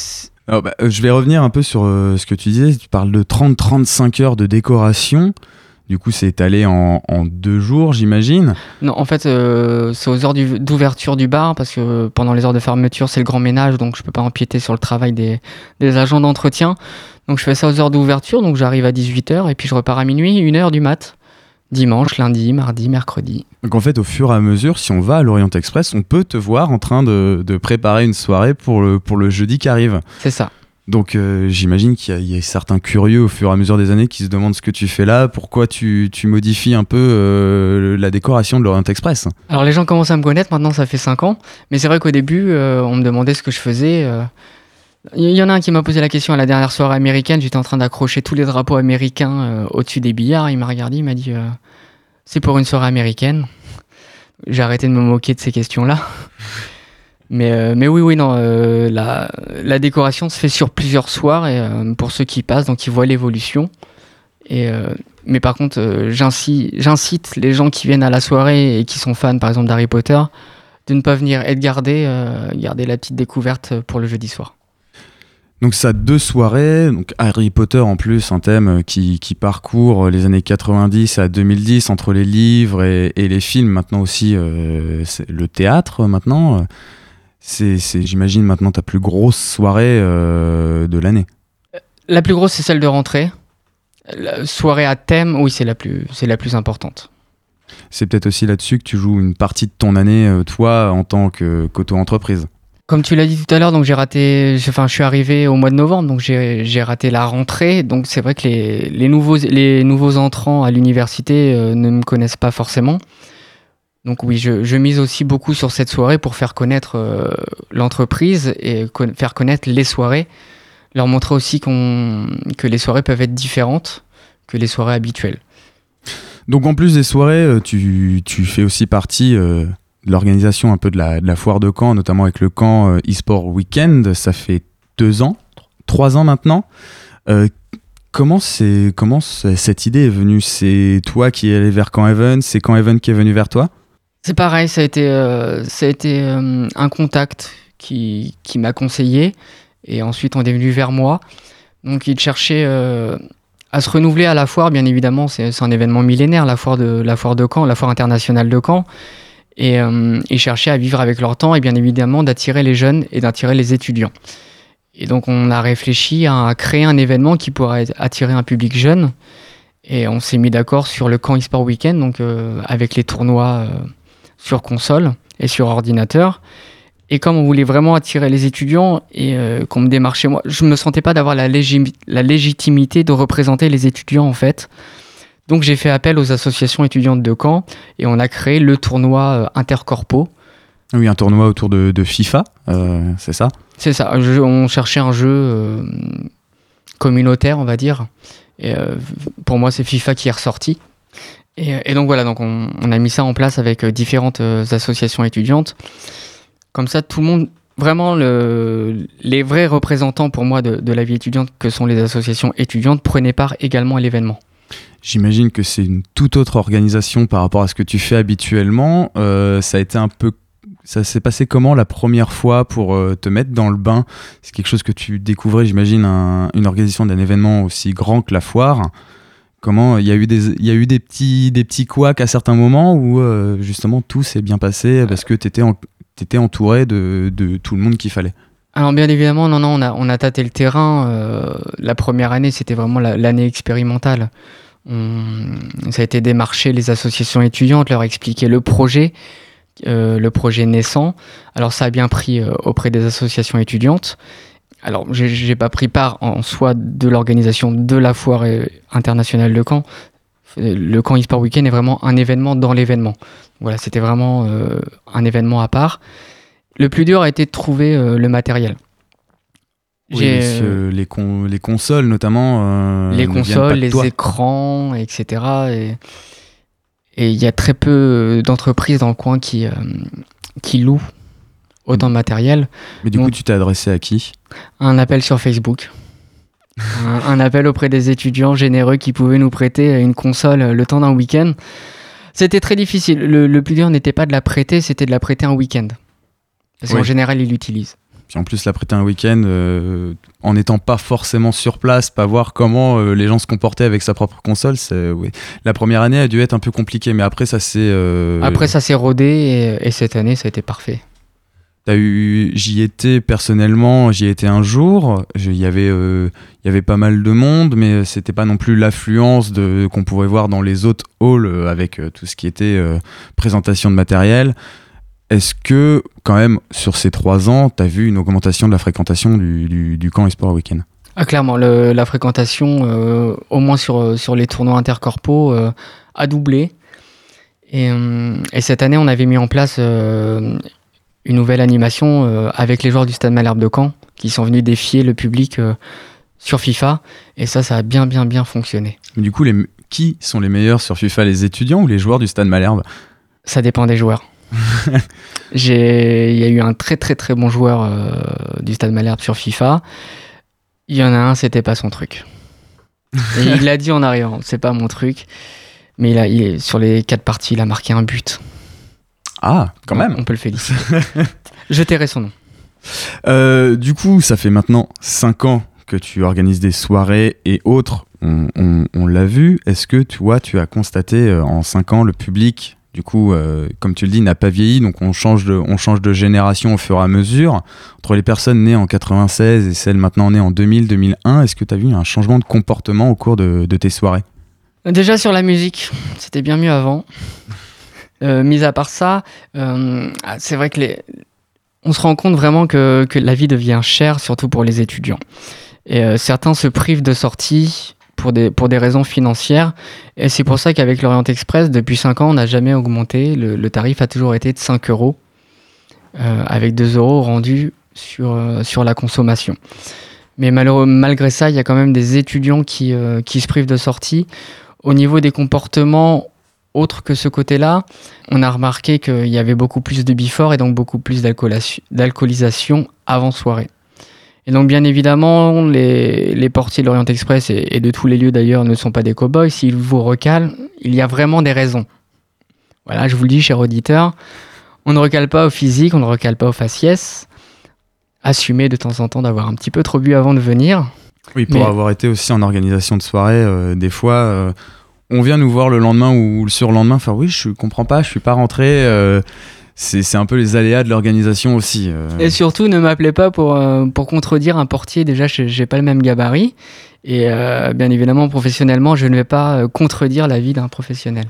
bah, euh, je vais revenir un peu sur ce que tu disais. Tu parles de 30-35 heures de décoration. Du coup, c'est étalé en, deux jours, j'imagine. Non, en fait, euh, c'est aux heures d'ouverture du bar, parce que pendant les heures de fermeture, c'est le grand ménage, donc je peux pas empiéter sur le travail des, agents d'entretien. Donc je fais ça aux heures d'ouverture, donc j'arrive à 18h, et puis je repars à minuit, 1h du mat. Dimanche, lundi, mardi, mercredi. Donc en fait, au fur et à mesure, si on va à l'Orient Express, on peut te voir en train de, préparer une soirée pour le, pour le jeudi qui arrive. C'est ça. Donc euh, j'imagine qu'il y, a certains curieux au fur et à mesure des années qui se demandent ce que tu fais là, pourquoi tu, modifies un peu euh, la décoration de l'Orient Express. Alors les gens commencent à me connaître, maintenant ça fait 5 ans, mais c'est vrai qu'au début euh, on me demandait ce que je faisais. Il y en a un qui m'a posé la question à la dernière soirée américaine, j'étais en train d'accrocher tous les drapeaux américains au-dessus des billards, il m'a regardé, il m'a dit c'est pour une soirée américaine. J'ai arrêté de me moquer de ces questions-là. Mais, euh, mais oui, oui, non, euh, la, la, décoration se fait sur plusieurs soirs euh, pour ceux qui passent, donc ils voient l'évolution. Et, mais par contre, j'incite les gens qui viennent à la soirée et qui sont fans, par exemple, d'Harry Potter, de ne pas venir et de garder, garder la petite découverte pour le jeudi soir. Donc ça deux soirées, donc Harry Potter en plus, un thème qui, qui parcourt les années 90 à 2010 entre les livres et les films, maintenant aussi le théâtre maintenant c'est, j'imagine, maintenant ta plus grosse soirée euh, de l'année. La plus grosse, c'est celle de rentrée. La soirée à thème, oui, c'est la plus, c'est la plus importante. C'est peut-être aussi là-dessus que tu joues une partie de ton année, euh, toi, en tant que- qu'auto-entreprise. Comme tu l'as dit tout à l'heure, donc j'ai raté. Enfin, je suis arrivé au mois de novembre, donc j'ai j'ai raté la rentrée. Donc c'est vrai que les, les nouveaux les nouveaux entrants à l'université euh, ne me connaissent pas forcément. Donc oui, je, mise aussi beaucoup sur cette soirée pour faire connaître euh, l'entreprise et faire connaître les soirées, leur montrer aussi qu'on que les soirées peuvent être différentes que les soirées habituelles. Donc en plus des soirées, euh, tu, tu fais aussi partie euh, de l'organisation un peu de la, foire de Caen, notamment avec le euh, eSport Weekend. Ça fait deux ans, trois ans maintenant. Euh, comment comment cette idée est venue? C'est toi qui es allé vers Caen Even C'est Caen Even qui est venu vers toi? C'est pareil, ça a été, euh, euh, un contact qui, m'a conseillé et ensuite on est venu vers moi. Donc il cherchait euh, à se renouveler à la foire, bien évidemment, c'est un événement millénaire, la foire, de, la foire de Caen, la foire internationale de Caen. Et euh, ils cherchaient à vivre avec leur temps et bien évidemment d'attirer les jeunes et d'attirer les étudiants. Et donc on a réfléchi à créer un événement qui pourrait attirer un public jeune. Et on s'est mis d'accord sur le Caen eSport Weekend, donc avec les tournois sur console et sur ordinateur. Et comme on voulait vraiment attirer les étudiants et euh, qu'on me démarchait moi, je me sentais pas d'avoir la, légi- la légitimité de représenter les étudiants en fait. Donc j'ai fait appel aux associations étudiantes de Caen et on a créé le tournoi euh, Intercorpo. Oui, un tournoi autour de, de FIFA, euh, c'est ça? C'est ça, jeu- on cherchait un jeu communautaire, on va dire. Et pour moi, c'est FIFA qui est ressorti. Et, donc voilà, donc on, a mis ça en place avec euh, différentes euh, associations étudiantes. Comme ça, tout le monde, vraiment, le, les vrais représentants pour moi de, la vie étudiante, que sont les associations étudiantes, prenaient part également à l'événement. J'imagine que c'est une toute autre organisation par rapport à ce que tu fais habituellement. Euh, ça a été un peu. Ça s'est passé comment la première fois pour te mettre dans le bain? C'est quelque chose que tu découvrais, j'imagine, un- une organisation d'un événement aussi grand que la foire. Comment il y a eu des petits des couacs à certains moments où euh, justement tout s'est bien passé parce que tu étais, entouré de, tout le monde qu'il fallait. Alors bien évidemment, non, non, on a, tâté le terrain. euh, la première année, c'était vraiment la- l'année expérimentale. Ça a été démarcher les associations étudiantes, leur expliquer le projet, euh, le projet naissant. Alors ça a bien pris auprès des associations étudiantes. Alors j'ai- pas pris part en soi de l'organisation de la foire internationale de Caen. Euh, Le Caen eSport Weekend est vraiment un événement dans l'événement. Voilà, c'était vraiment euh, un événement à part. Le plus dur a été de trouver euh, le matériel. Oui, les, con- les consoles notamment. les consoles, les toi. écrans, etc. Et et il y a très peu d'entreprises dans le coin qui, qui louent autant de matériel. Mais du coup, tu t'es adressé à qui Un appel sur Facebook. un, un appel auprès des étudiants généreux qui pouvaient nous prêter une console le temps d'un week-end. C'était très difficile. Le, le plus dur n'était pas de la prêter, c'était de la prêter un week-end. Parce qu'en général, ils l'utilisent. Puis en plus, la prêter un week-end, euh, en n'étant pas forcément sur place, pas voir comment euh, les gens se comportaient avec sa propre console, c'est. La première année a dû être un peu compliquée, mais après, ça s'est. euh, Après, ça s'est rodé et, et cette année, ça a été parfait. J'y étais personnellement, j'y étais un jour. Il y avait, euh, y avait pas mal de monde, mais c'était pas non plus l'affluence qu'on pourrait voir dans les autres halls euh, avec euh, tout ce qui était euh, présentation de matériel. Est-ce que, quand même, sur ces trois ans, t'as vu une augmentation de la fréquentation du, du, du camp Esport Weekend? Ah, clairement, la fréquentation, euh, au moins sur, euh, les tournois intercorpaux, euh, a doublé. Et, euh, et cette année, on avait mis en place euh, une nouvelle animation euh, avec les joueurs du Stade Malherbe de Caen qui sont venus défier le public euh, sur FIFA. Et ça, ça a bien, bien, bien fonctionné. Mais Du coup, les, qui sont les meilleurs sur FIFA, les étudiants ou les joueurs du Stade Malherbe? Ça dépend des joueurs. Il y a eu un très, très, très bon joueur euh, du Stade Malherbe sur FIFA. Il y en a un, c'était pas son truc. Et il l'a dit en arrivant, c'est pas mon truc. Mais il a, il est- sur les quatre parties, il a marqué un but. Ah, quand même On peut le féliciter. Je tairai son nom. Euh, du coup, ça fait maintenant 5 ans que tu organises des soirées et autres. On, on- on l'a vu. Est-ce que tu vois, tu as constaté euh, en 5 ans le public du coup, euh, comme tu le dis, n'a pas vieilli, donc on change, de, on change de génération au fur et à mesure. Entre les personnes nées en 96 et celles maintenant nées en 2000-2001, est-ce que tu as vu un changement de comportement au cours de, de tes soirées? Déjà sur la musique, c'était bien mieux avant. Euh, mis à part ça, euh, c'est vrai que on se rend compte vraiment que, la vie devient chère, surtout pour les étudiants. Et euh, certains se privent de sorties pour des, raisons financières. Et c'est pour ça qu'avec l'Orient Express, depuis 5 ans, on n'a jamais augmenté. Le, tarif a toujours été de 5 euros, avec 2 euros rendus sur, la consommation. Mais malgré ça, il y a quand même des étudiants qui, qui se privent de sorties. Au niveau des comportements autres que ce côté-là, on a remarqué qu'il y avait beaucoup plus de before et donc beaucoup plus d'alcoolisation avant soirée. Et donc, bien évidemment, les, les portiers de l'Orient Express et, et de tous les lieux d'ailleurs ne sont pas des cow-boys. S'ils vous recalent, il y a vraiment des raisons. Voilà, je vous le dis, cher auditeur, on ne recale pas au physique, on ne recale pas au faciès. Assumez de temps en temps d'avoir un petit peu trop bu avant de venir. Oui, pour Mais- avoir été aussi en organisation de soirée, euh, des fois, euh, on vient nous voir le lendemain ou le surlendemain, faire oui, je comprends pas, je suis pas rentré. euh, c'est c'est un peu les aléas de l'organisation aussi. euh. Et surtout, ne m'appelez pas pour, euh, pour contredire un portier. Déjà, je n'ai pas le même gabarit. Et bien évidemment, professionnellement, je ne vais pas contredire l'avis d'un professionnel.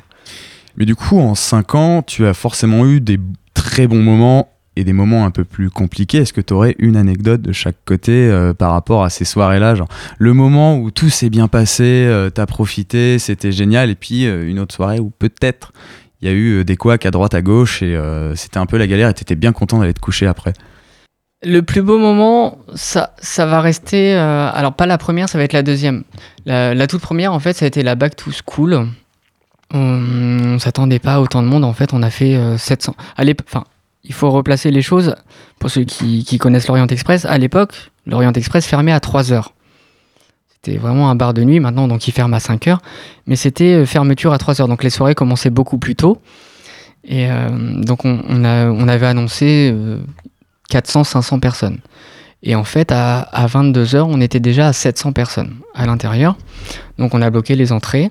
Mais du coup, en 5 ans, tu as forcément eu des très bons moments et des moments un peu plus compliqués. Est-ce que tu aurais une anecdote de chaque côté euh, par rapport à ces soirées-là genre, Le moment où tout s'est bien passé, euh, t'as profité, c'était génial, et puis euh, une autre soirée où peut-être il y a eu euh, des couacs à droite, à gauche, et c'était un peu la galère, et t'étais bien content d'aller te coucher après? Le plus beau moment, ça, va rester. alors, pas la première, ça va être la deuxième. La, toute première, en fait, ça a été la back to school. On, on s'attendait pas à autant de monde. En fait, on a fait euh, 700. À l'ép- enfin, il faut replacer les choses pour ceux qui, connaissent l'Orient Express. À l'époque, l'Orient Express fermait à 3 heures. C'était vraiment un bar de nuit maintenant, donc il ferme à 5 heures. Mais c'était euh, fermeture à 3 heures. Donc les soirées commençaient beaucoup plus tôt. Et euh, donc on, avait annoncé euh, 400, 500 personnes. Et en fait, à, à 22h, on était déjà à 700 personnes à l'intérieur. Donc on a bloqué les entrées.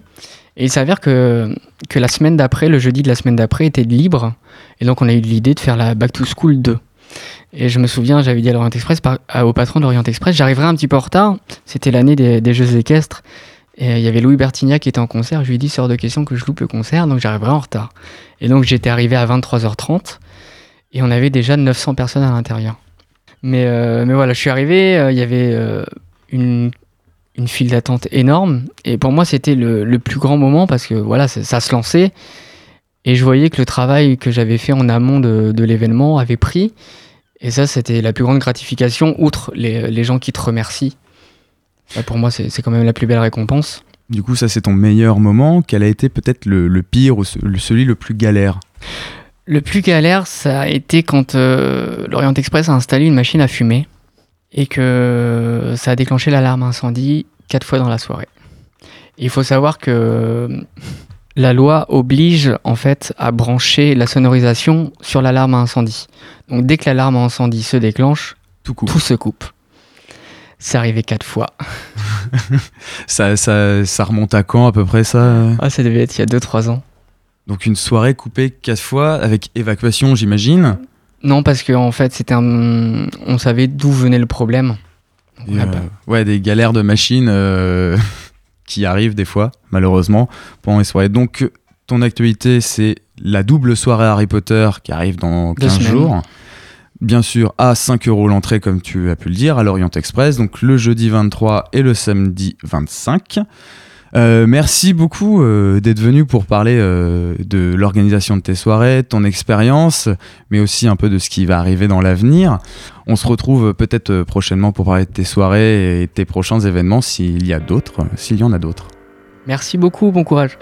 Et il s'avère que, que la semaine d'après, le jeudi de la semaine d'après, était libre. Et donc on a eu l'idée de faire la Back to School 2. Et je me souviens, j'avais dit à l'Orient Express, au patron de l'Orient Express, j'arriverai un petit peu en retard. C'était l'année des, des Jeux équestres. Et il y avait Louis Bertignac qui était en concert. Je lui ai dit, c'est hors de question que je loupe le concert, donc j'arriverai en retard. Et donc j'étais arrivé à 23h30 et on avait déjà 900 personnes à l'intérieur. Mais, euh, mais voilà, je suis arrivé, euh, il y avait euh, une, une file d'attente énorme. Et pour moi, c'était le, le plus grand moment parce que voilà, ça, ça se lançait. Et je voyais que le travail que j'avais fait en amont de, de l'événement avait pris. Et ça, c'était la plus grande gratification, outre les, les gens qui te remercient. Ça, pour moi, c'est quand même la plus belle récompense. Du coup, ça c'est ton meilleur moment. Quel a été peut-être le, le pire ou celui le plus galère? Le plus galère, ça a été quand euh, l'Orient Express a installé une machine à fumer et que ça a déclenché l'alarme incendie quatre fois dans la soirée. Il faut savoir que la loi oblige en fait à brancher la sonorisation sur l'alarme à incendie. Donc dès que l'alarme à incendie se déclenche, Tout court. tout se coupe. C'est arrivé quatre fois. Ça, ça, ça remonte à quand à peu près ça? Ah, ça devait être il y a 2-3 ans. Donc une soirée coupée quatre fois avec évacuation, j'imagine? Non, parce qu'en en fait, c'était un... on savait d'où venait le problème. Donc, euh, pas- ouais, des galères de machines euh, qui arrivent des fois, malheureusement, pendant les soirées. Donc, ton actualité, c'est la double soirée Harry Potter qui arrive dans Deux 15 semaines. jours. Bien sûr, à 5 euros l'entrée, comme tu as pu le dire, à l'Orient Express. Donc, le jeudi 23 et le samedi 25. Euh, merci beaucoup euh, d'être venu pour parler euh, de l'organisation de tes soirées, de ton expérience, mais aussi un peu de ce qui va arriver dans l'avenir. On se retrouve peut-être prochainement pour parler de tes soirées et de tes prochains événements s'il y a d'autres, s'il y en a d'autres. Merci beaucoup, bon courage.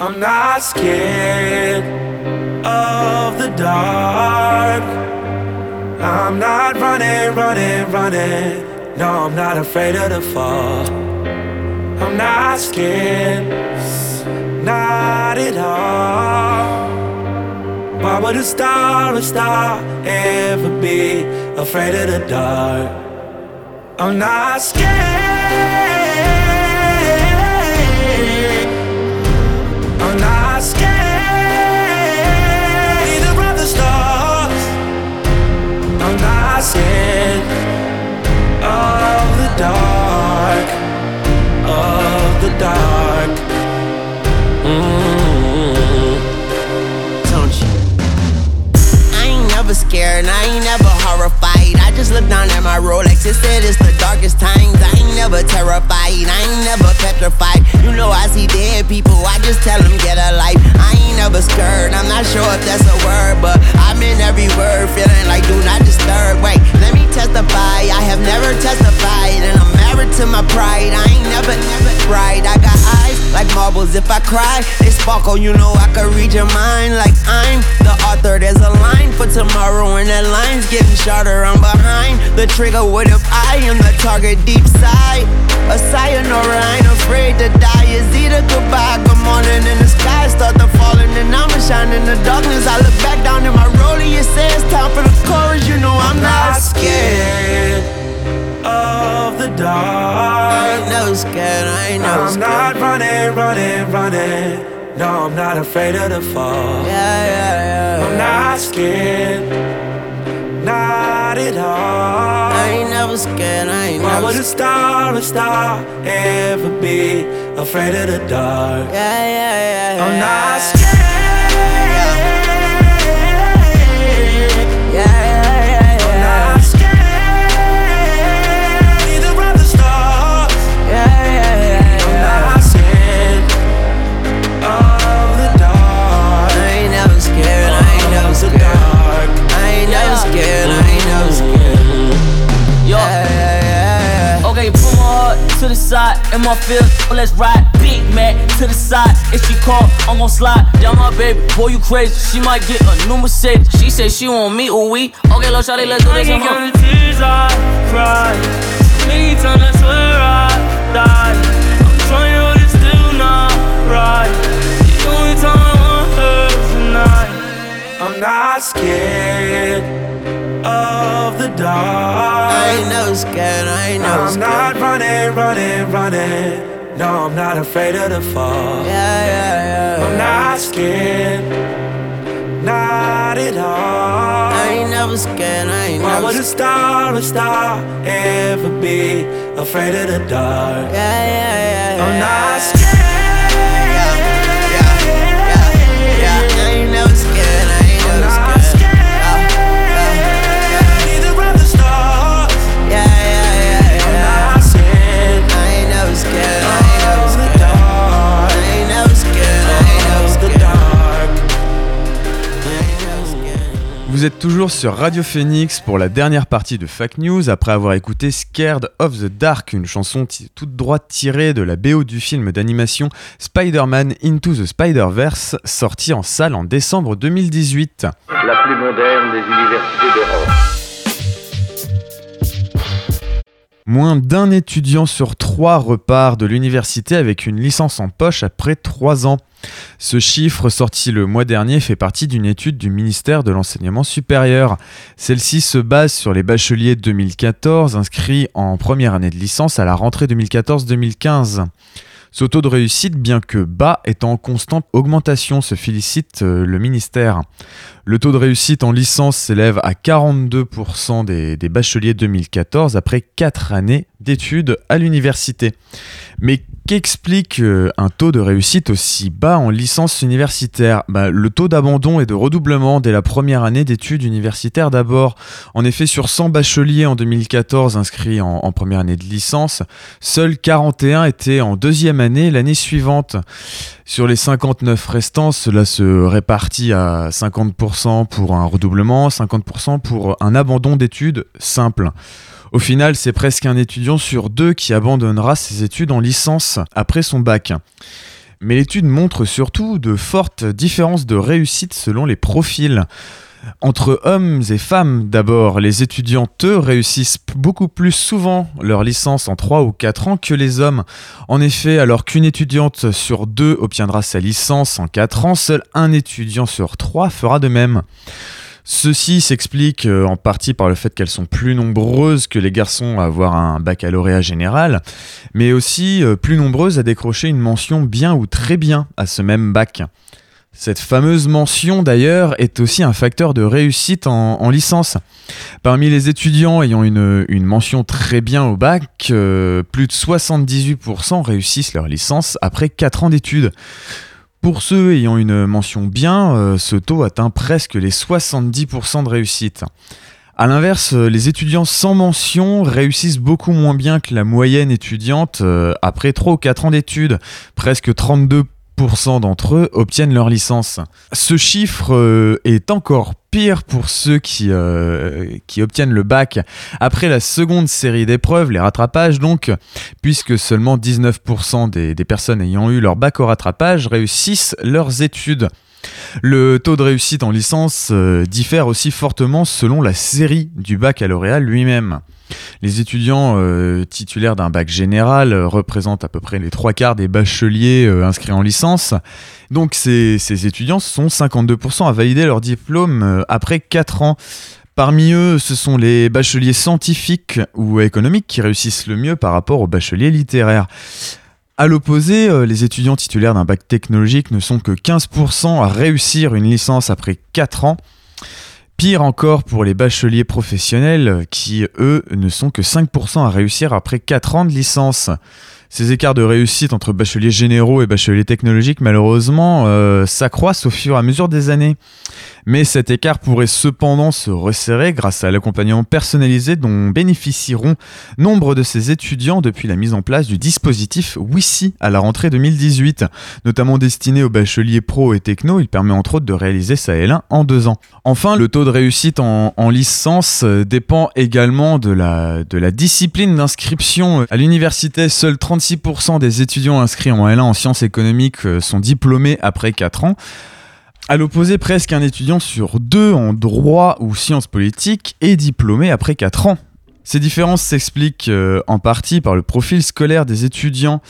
I'm not scared of the dark. I'm not running, running, running. No, I'm not afraid of the fall. I'm not scared, not at all. Why would a star, a star ever be afraid of the dark? I'm not scared. I'm not scared Scared of the dark, of the dark. Mm. don't you? I ain't never scared, I ain't never. Just look down at my Rolex, it said it's the darkest times. I ain't never terrified, I ain't never petrified. You know I see dead people, I just tell them get a life. I ain't never scared, I'm not sure if that's a word, but I'm in every word, feeling like do not disturb. Wait, let me testify, I have never testified, and I'm married to my pride. I ain't never, never right. I got eyes like marbles, if I cry, they sparkle. You know I can read your mind like I'm the author. There's a line for tomorrow, and that line's getting shorter. I'm behind the trigger. What if I am the target deep side? A sayonara, I ain't afraid to die. Is either goodbye, good morning, and the sky start to falling, and I'ma shine in the darkness. I look back down at my rollie, it says time for the chorus. You know I'm not scared of the dark. Never scared, I never I'm not running, running, running. No, I'm not afraid of the fall. Yeah, yeah, yeah. I'm not scared, not at all. I ain't never scared, I ain't Why never would a star, a star ever be afraid of the dark? Yeah, yeah, yeah, yeah. I'm not scared. To the side in my field. Let's ride. Big Mac to the side. If she call, I'm gon' slide. Down my baby, boy, you crazy. She might get a new Mercedes. She say she want me, ooh we. Okay, little shawty, let's do this. I Come on. can tears I cry. Many times I swear I die. I'm trying, but it's still not right. The only time I want her tonight. I'm not scared of the dark. I ain't never scared, I ain't never I'm scared. not running, running, running. No, I'm not afraid of the fall. Yeah, yeah, yeah. I'm not scared, not at all. I ain't never scared, I ain't Why never would a star, a star ever be afraid of the dark? Yeah, yeah, yeah, yeah. I'm not scared. Vous êtes toujours sur Radio Phoenix pour la dernière partie de Fake News après avoir écouté Scared of the Dark, une chanson toute droite tirée de la BO du film d'animation Spider-Man Into the Spider-Verse, sorti en salle en décembre 2018. la plus moderne des universités d'Europe. Moins d'un étudiant sur trois repart de l'université avec une licence en poche après trois ans. Ce chiffre, sorti le mois dernier, fait partie d'une étude du ministère de l'Enseignement supérieur. Celle-ci se base sur les bacheliers 2014 inscrits en première année de licence à la rentrée 2014-2015. Ce taux de réussite, bien que bas, est en constante augmentation, se félicite euh, le ministère. Le taux de réussite en licence s'élève à 42% des, bacheliers 2014 après 4 années d'études à l'université. Mais qu'explique euh, un taux de réussite aussi bas en licence universitaire? Bah, Le taux d'abandon et de redoublement dès la première année d'études universitaires d'abord. En effet, sur 100 bacheliers en 2014 inscrits en, en première année de licence, seuls 41 étaient en deuxième année l'année suivante. Sur les 59 restants, cela se répartit à 50% pour un redoublement, 50% pour un abandon d'études simple. Au final, c'est presque un étudiant sur deux qui abandonnera ses études en licence après son bac. Mais l'étude montre surtout de fortes différences de réussite selon les profils. Entre hommes et femmes, d'abord, les étudiantes réussissent beaucoup plus souvent leur licence en 3 ou 4 ans que les hommes. En effet, alors qu'une étudiante sur deux obtiendra sa licence en 4 ans, seul un étudiant sur 3 fera de même. Ceci s'explique euh, en partie par le fait qu'elles sont plus nombreuses que les garçons à avoir un baccalauréat général, mais aussi euh, plus nombreuses à décrocher une mention bien ou très bien à ce même bac. Cette fameuse mention d'ailleurs est aussi un facteur de réussite en, en licence. Parmi les étudiants ayant une, une mention très bien au bac, euh, plus de 78% réussissent leur licence après 4 ans d'études. Pour ceux ayant une mention bien, euh, ce taux atteint presque les 70% de réussite. A l'inverse, euh, les étudiants sans mention réussissent beaucoup moins bien que la moyenne étudiante euh, après 3 ou 4 ans d'études, presque 32% d'entre eux obtiennent leur licence. Ce chiffre euh, est encore pire pour ceux qui, euh, qui obtiennent le bac après la seconde série d'épreuves, les rattrapages donc, puisque seulement 19% des, des personnes ayant eu leur bac au rattrapage réussissent leurs études. Le taux de réussite en licence euh, diffère aussi fortement selon la série du baccalauréat lui-même. Les étudiants euh, titulaires d'un bac général euh, représentent à peu près les trois quarts des bacheliers inscrits en licence. Donc ces, ces étudiants sont 52% à valider leur diplôme après 4 ans. Parmi eux, ce sont les bacheliers scientifiques ou économiques qui réussissent le mieux par rapport aux bacheliers littéraires. À l'opposé, euh, les étudiants titulaires d'un bac technologique ne sont que 15% à réussir une licence après 4 ans. Pire encore pour les bacheliers professionnels euh, qui, eux, ne sont que 5% à réussir après 4 ans de licence. Ces écarts de réussite entre bacheliers généraux et bacheliers technologiques, malheureusement, euh, s'accroissent au fur et à mesure des années. Mais cet écart pourrait cependant se resserrer grâce à l'accompagnement personnalisé dont bénéficieront nombre de ces étudiants depuis la mise en place du dispositif WISI à la rentrée 2018, notamment destiné aux bacheliers pro et techno. Il permet entre autres de réaliser et l'un en deux ans. Enfin, le taux de réussite en, en licence euh, dépend également de la, de la discipline d'inscription. À l'université, seuls 36% des étudiants inscrits en L1 en sciences économiques euh, sont diplômés après 4 ans. À l'opposé, presque un étudiant sur deux en droit ou sciences politiques est diplômé après 4 ans. Ces différences s'expliquent euh, en partie par le profil scolaire des étudiants.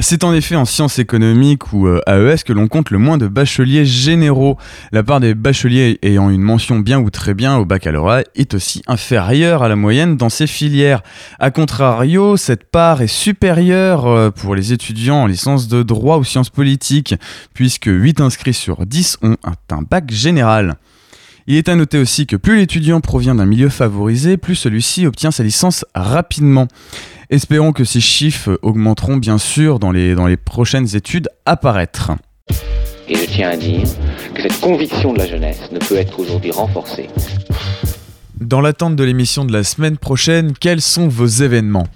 C'est en effet en sciences économiques ou euh, AES que l'on compte le moins de bacheliers généraux. La part des bacheliers ayant une mention bien ou très bien au baccalauréat est aussi inférieure à la moyenne dans ces filières. A contrario, cette part est supérieure euh, pour les étudiants en licence de droit ou sciences politiques, puisque 8 inscrits sur 10 ont un bac général. Il est à noter aussi que plus l'étudiant provient d'un milieu favorisé, plus celui-ci obtient sa licence rapidement. Espérons que ces chiffres augmenteront bien sûr dans les, dans les prochaines études à paraître. Et je tiens à dire que cette conviction de la jeunesse ne peut être aujourd'hui renforcée. Dans l'attente de l'émission de la semaine prochaine, quels sont vos événements?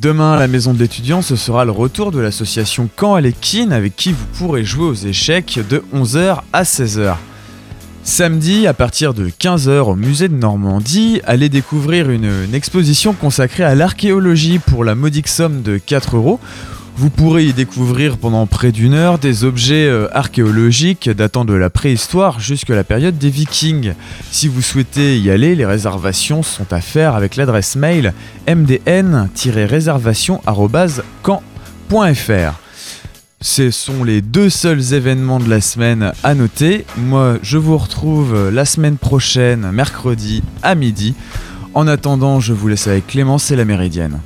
Demain, à la maison de l'étudiant, ce sera le retour de l'association Camp Alekin avec qui vous pourrez jouer aux échecs de 11h à 16h. Samedi, à partir de 15h au musée de Normandie, allez découvrir une, exposition consacrée à l'archéologie pour la modique somme de 4 euros. Vous pourrez y découvrir pendant près d'une heure des objets euh, archéologiques datant de la préhistoire jusqu'à la période des vikings. Si vous souhaitez y aller, les réservations sont à faire avec l'adresse mail mdn-réservation.camp.fr. Ce sont les deux seuls événements de la semaine à noter. Moi, je vous retrouve la semaine prochaine, mercredi à midi. En attendant, je vous laisse avec Clémence et la Méridienne.